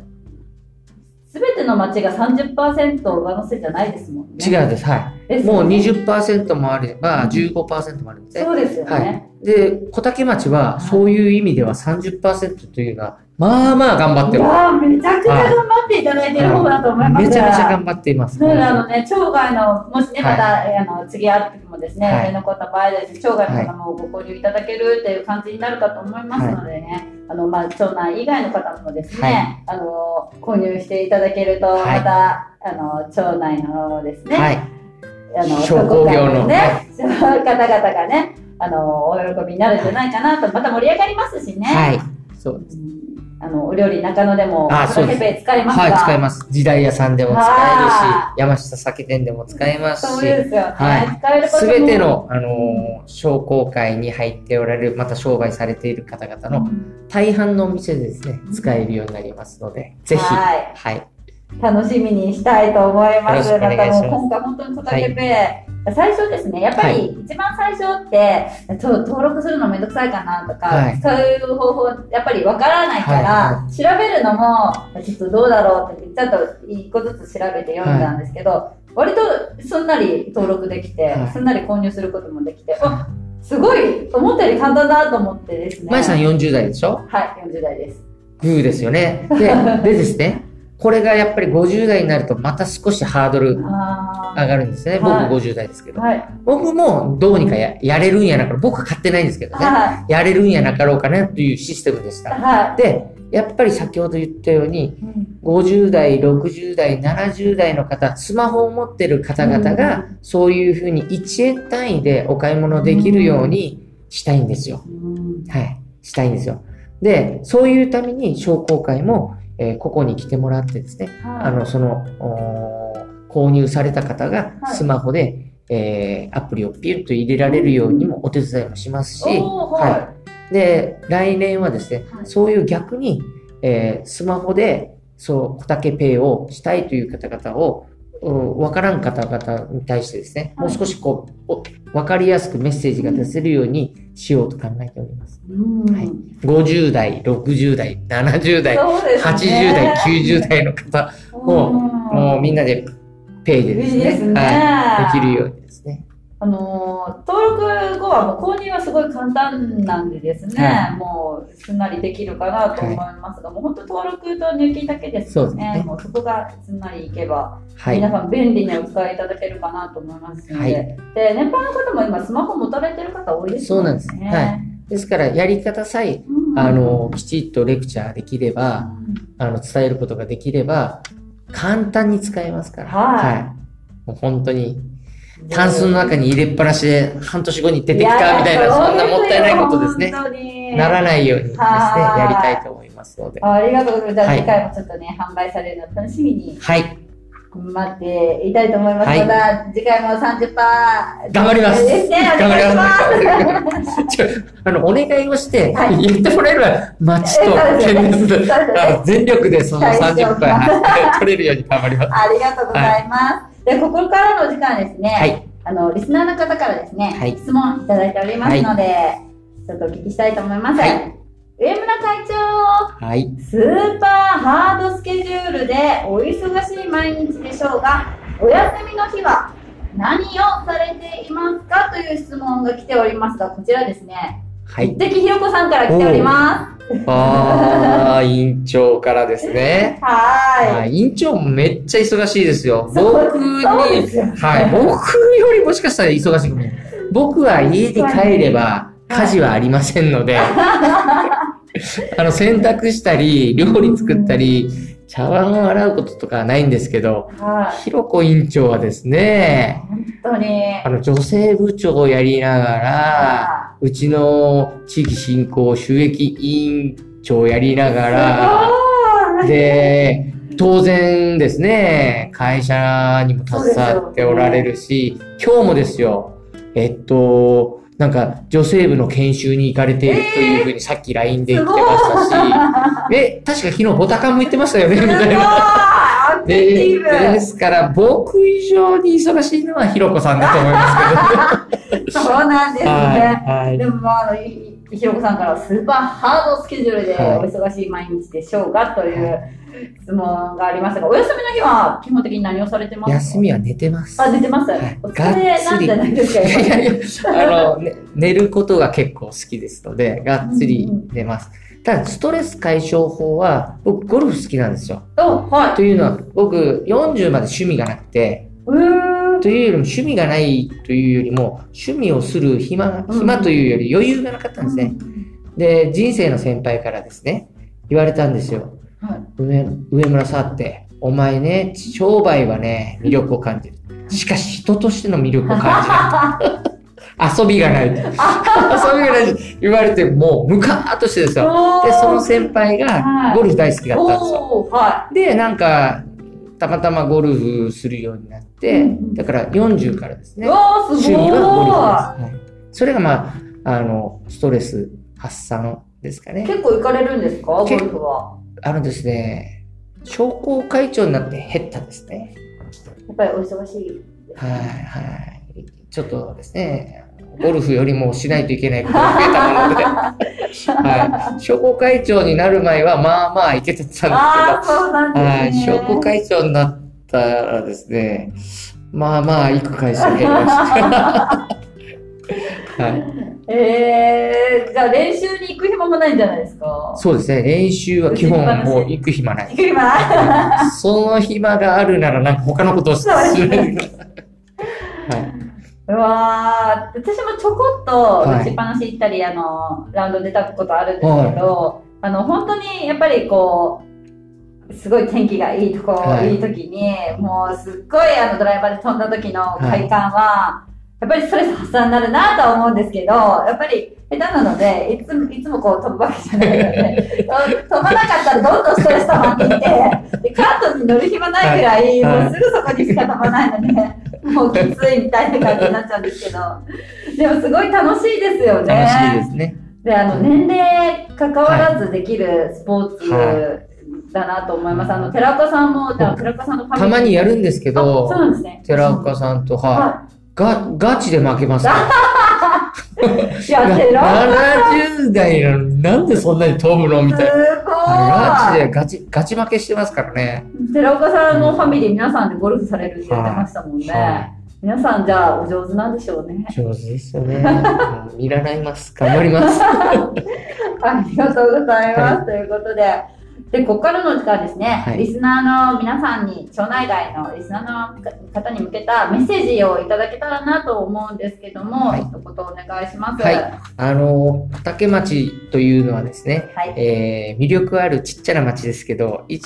すべての町が30%上乗せじゃないですもんね。違うんです。はい。ねもう20%もあれば15%もあるんですね。そうですよはね。い。で、小竹町はそういう意味では30%というのは、まあまあ頑張ってる。いやーめちゃくちゃ頑張っていただいてる方だと思います。めちゃめちゃ頑張っています。そうあのね、町外の、もしね、はいまた、えーあの次会った時もですね、はい売れ残った場合ですね、町外の方もご購入いただけるっていう感じになるかと思いますのでね、あの、まあ、町内以外の方もですね、あの、購入していただけると、はいまた、あの、町内のですね、はい。あの、商工業のね、方々がね、あの、お喜びになるんじゃないかなと、また盛り上がりますしね。はい。そうです。うんあの、お料理中野でも、あそうです。ペペ使えますか？はい、使えます。時代屋さんでも使えるはし、山下酒店でも使えますそうし、ですよね。はい。すべての、あのー商工会に入っておられる、また商売されている方々の大半のお店でですね、使えるようになりますので、ぜひ、はい。はい。楽しみにしたいと思います。よろしくお願いします。今回本当に小竹ペイ、最初ですね、やっぱり一番最初って、と登録するのめんどくさいかなとか、はい。使う方法やっぱりわからないから、は調べるのもちょっとどうだろうってちょっと一個ずつ調べて読んだんですけど、割とすんなり登録できて、はい。すんなり購入することもできて、あすごい思ったより簡単だと思ってですね。まやさん40代でしょ？はい、40代です。グーですよね。で、でですね、これがやっぱり50代になるとまた少しハードルあ上がるんですね。僕はい50代ですけど。はい。僕もどうにかややれるんやなかろう。僕は買ってないんですけどね。はやれるんやなかろうかなというシステムでしい。た。はい。で、やっぱり先ほど言ったように、うん50代、60代、70代の方、スマホを持ってる方々が、そういうふうに1円単位でお買い物できるようにしたいんですよ。うんはい。したいんですよ。で、そういうために商工会も、えーここに来てもらってですね、あの、その、購入された方がはい。スマホで、えーアプリをピュッと入れられるようにもお手伝いもしますし、はい。で、来年はですね、はい。そういう逆に、えースマホで、そう、小竹ペイをしたいという方々を、うんわからん方々に対してですね、はい。もう少しこう、おわかりやすくメッセージが出せるようにしようと考えております。うん。はい。50代、60代、70代、そうです80ね代、90代の方、もう、もうみんなでペイでですね、いいですね。はい、できるようにですね。あのー登録後はもう購入はすごい簡単なんでですね、はもうすんなりできるかなと思いますが、もう本当登録と入金だけですよね。ね。もうそこがすんなりいけば、はい。皆さん便利にお使いいただけるかなと思いますので、はい。で、年配の方も今スマホ持たれてる方多いですそうなんです。ね。はい。ですから、やり方さえ、うん。あの、きちっとレクチャーできれうば、ん。あの、伝えることができれば、簡単に使えますから。はい。もう本当に、タンスの中に入れっぱなしで半年後に出てきたみたいな、そんなもったいないことですね。ならないようにですね、はいやりたいと思いますので。あありがとうございます。じゃあはい次回もちょっとね、販売されるの楽しみにはい。待っていたいと思います。はいまた次回も30%頑張りますですね。お頑張ます。あの、お願いをして、はい言ってもらえれば、町と県ですそうですねあの全力でそのはい30分はい取れるように頑張ります。ありがとうございます。で、ここからの時間ですね、はい。あの、リスナーの方からですね、はい質問いただいておりますので、ちょっとお聞きしたいと思います。はい上村会長、はい。スーパーハードスケジュールでお忙しい毎日でしょうが、お休みの日は何をされていますかという質問が来ておりますが、こちらですね、はい。一ひろこさんから来ておりまあー、委員長からですね。す。ははい、委員長もめっちゃ忙しいですよ。僕に、はい、僕よりもしかしたら忙しい。僕は家に帰れば家事はありませんので、あの、洗濯したり、料理作ったり、茶碗を洗うこととかはないんですけど、い。はい。ひろこ委員長はですね、本当に。あの、女性部長をやりながら、うちの地域振興収益委員長をやりながら、で、当然ですね、会社にも携わっておられるし、今日もですよ、えっと、なんか女性部の研修に行かれているというふうにさっき LINE で言ってましたし、え、確か昨日ボタカンも言ってましたよね、みたいな。で。ですから、僕以上に忙しいのはひろこさんだと思います そうなんですけど。ね。はい。はいでも、まあ、あの、いひろこさんからスーパーハードスケジュールではいお忙しい毎日でしょうかという質問がありましたが、お休みの日は基本的に何をされてますか？休みは寝てます。あ、寝てます。いお疲れなんじゃないですか、いやいやい今や、あの、ね、寝ることが結構好きですので、がっつり寝ます。ただ、ストレス解消法は、僕、ゴルフ好きなんですよ。お、はい。というのは、僕、40まで趣味がなくて、うーん。というよりも趣味がないというよりも、趣味をする暇暇というより余裕がなかったんですね。で、人生の先輩からですね、言われたんですよ。はい。上上村さんって、お前ね、商売はね、魅力を感じる。しかし人としての魅力を感じない。遊びがない。遊びがない言われて、もうムカーッとしてですよ。で、その先輩はいがゴルフ大好きだったんですよ。はで、なんか、たまたまゴルフするようになってうん、だから40からですい。ね。す。趣味はゴルフです。はいそれがまあ、あの、ストレス発散ですかね。結構行かれるんですか？ゴル結フは。あのですね、商工会長になって減ったですね。やっぱりお忙しい。はい、はい。ちょっとですね、ゴルフよりもしないといけないことが増えたもので、はい。商工会長になる前は、まあまあいけてたんですけど、はい。商工会長になったらですね、まあまあ行く回数減りました。はい。えー、じゃあ練習に行く暇もないんじゃないですか？そうですね、練習は基本もう行く暇ない。行。く暇？その暇があるならなんか他のことをする。そうわー私もちょこっとはい打ちっぱなし行ったり、あの、ラウンド出たことあるんですけど、あの、本当にやっぱりこう、すごい天気がいいとこ、はい。い、い時に、もうすっごいあのドライバーで飛んだ時の快感は、やっぱりストレス発散になるなとは思うんですけど、やっぱり下手なので、いつも、いつもこう飛ぶわけじゃないので、飛ばなかったらどんどんストレス溜まっていって、で、カートに乗る暇ないぐらい、はいもうすぐそこにしか飛ばないので、もうきついみたいな感じになっちゃうんですけど、でもすごい楽しいですよね。楽しいですね。で、あの、年齢関わらずできるスポーツはだなと思います。あの、寺岡さんも、寺岡さんのたまにやるんですけあどそう、なんですね。寺岡さんと、は、はいが、ガチで負けます。い。いや、寺岡70代なのになんでそんなに飛ぶのみたいな。すガチごいでガチ、ガチ負けしてますからね。寺岡さんのファミリー皆さんでゴルフされるって言ってましたもんね。は皆さんじゃあお上手なんでしょうね。上手ですよね。う ん見習います。頑張ります。ありがとうございます。ということで、で、ここからの時間ですね、はいリスナーの皆さんに、町内外のリスナーの方に向けたメッセージをいただけたらなと思うんですけども、はい一言お願いします。はいあの、畑町というのはですね、はい。えー魅力あるちっちゃな町ですけど、一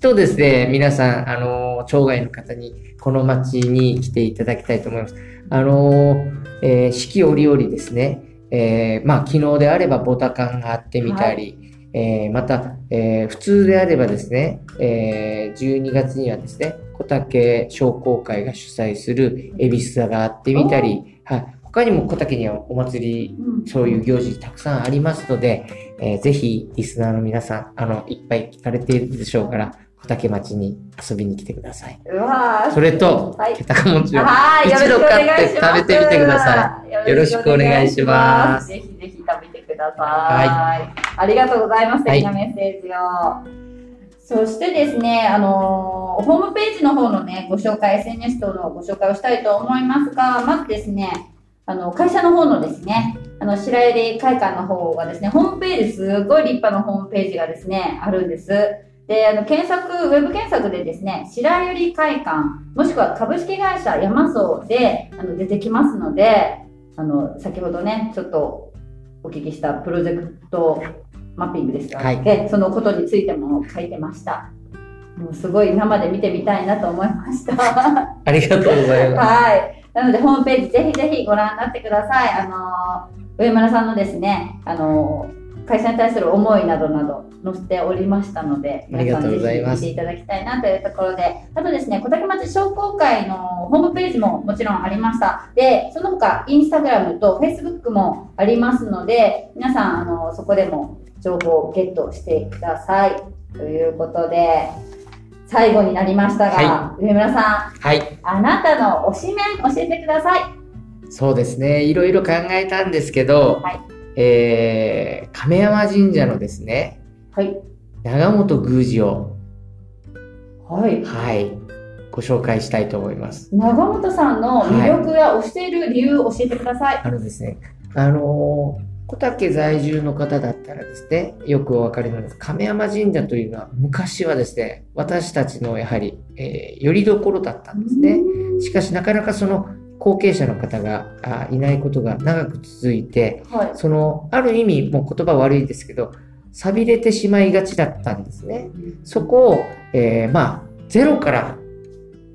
度ですね、皆さん、あの、町外の方にこの町に来ていただきたいと思います。あの、えー四季折々ですね、えーまあ、昨日であればボタカンがあってみたり、えーまた、えー普通であればですね、えー12月にはですね、小竹商工会が主催する恵比寿座があってみたり、はい、他にも小竹にはお祭りうん。そういう行事たくさんありますので、えーぜひリスナーの皆さん、あの、いっぱい聞かれているでしょうから、小竹町に遊びに来てください。うわーそれと、はいけたか餅をはい、一度買って食べてみてください。よろしくお願いしますぜひぜひ食べてください。ありがとうございます。素敵なメッセージを。そしてですね、あのーホームページの方のね、ご紹介、SNS 等のご紹介をしたいと思いますが、まずですね、あの、会社の方のですね、あの、白百合会館の方がですね、ホームページ、すごい立派なホームページがですね、あるんです。で、あの、検索、ウェブ検索でですね、白百合会館、もしくは株式会社ヤマソで、あの、出てきますので、あの、先ほどね、ちょっとお聞きしたプロジェクトマッピングですか、はいで、そのことについても書いてました。もうすごい生で見てみたいなと思いました。ありがとうございます。はい。なので、ホームページぜひぜひご覧になってください。あの、上村さんのですね、あの、会社に対する思いなどなど載せておりましたので、ありがとうございます皆さんぜひ見ていただきたいなというところで、あとですね、小竹町商工会のホームページももちろんありました。で、その他、インスタグラムとフェイスブックもありますので、皆さん、あの、そこでも情報をゲットしてください。ということで、最後になりましたが、は上村さん、はい。あなたの推しメン教えてください。そうですね。いろいろ考えたんですけど、はいえー、亀山神社のですね、はい。長本宮司を、はい。はい、ご紹介したいと思います。長本さんの魅力や推している理由を教えてください。あのですね、あのー小竹在住の方だったらですね、よくお分かりなんです。亀山神社というのは昔はですね、私たちのやはり、えー、よりどころだったんですね。しかしなかなかその後継者の方があいないことが長く続いて、はい。その、ある意味、もう言葉悪いですけど、錆びれてしまいがちだったんですね。そこを、えーまあ、ゼロから、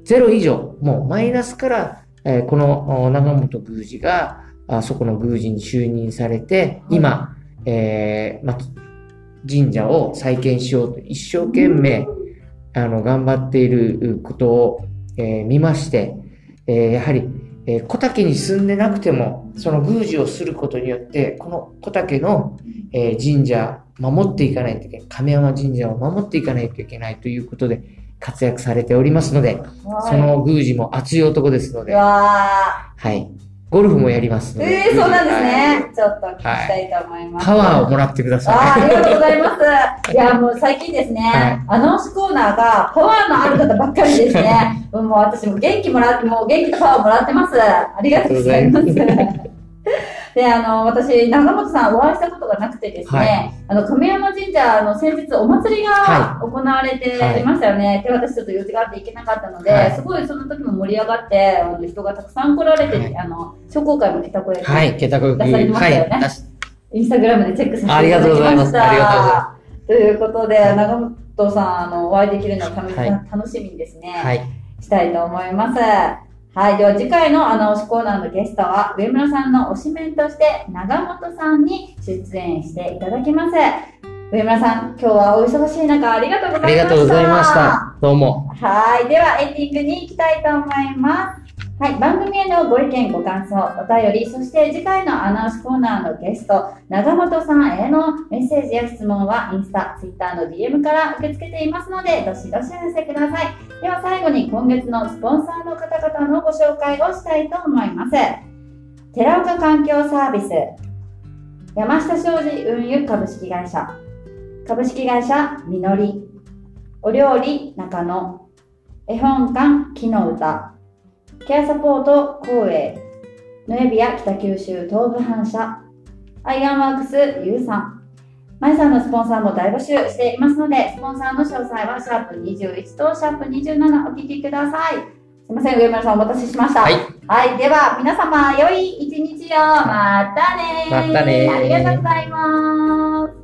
ゼロ以上、もうマイナスから、えーこのお長本宮司が、あそこの宮司に就任されて、はい今、えーまあ、神社を再建しようと一生懸命、あの、頑張っていることを、えー見まして、えーやはり、えー小竹に住んでなくても、その宮司をすることによって、この小竹の、えー神社、守っていかないといけない。亀山神社を守っていかないといけないということで活躍されておりますので、はいその宮司も熱い男ですのうで、わはい。ゴルフもやりますー。ので。えー、そうなんですはいね。ちょっと聞きたいと思います。パワーをもらってください。あーありがとうございます。いや、もう最近ですね、はいアナウンスコーナーがパワーのある方ばっかりですね。もう私も元気もらって、もう元気とパワーもらってます。ありがとうございます。で、あの、私、長本さんお会いしたことがなくてですね、はい。あの、亀山神社の先日お祭りがは行われていましたよね。で、私ちょっと用事があって行けなかったので、はい。すごいその時も盛り上がって、あの人がたくさん来られて、はい。あの、商工会も来た声で、はい、ケタコ出されてましたよね。インスタグラムでチェックさせていただきました。ありがとうございます。ありがとうございまということで、長本さん、あの、お会いできるのを楽し,、はい。楽しみにですね、はい。したいと思います。はい。では次回のアナウンスコーナーのゲストは、上村さんの推しメンとして、長本さんに出演していただきます。上村さん、今日はお忙しい中、ありがとうございました。ありがとうございました。どうも。はい。では、エンディングに行きたいと思います。はい。番組へのご意見、ご感想、お便り、そして次回のアナウンスコーナーのゲスト、長本さんへのメッセージや質問は、インスタ、ツイッターの DM から受け付けていますので、どしどしお寄せください。では、最後に今月のスポンサーの方々のご紹介をしたいと思います。寺岡環境サービス、山下商事運輸株式会社、株式会社みのり、お料理中野、絵本館木の歌、ケアサポート光栄、ノエビア北九州東部反射、アイアンワークスユウさん、マイさんのスポンサーも大募集していますので、スポンサーの詳細はシャープ21とシャープ27お聞きください。すいません、上村さんお待たせしました。はい。はい、では皆様、良い一日を。またねまたねありがとうございます。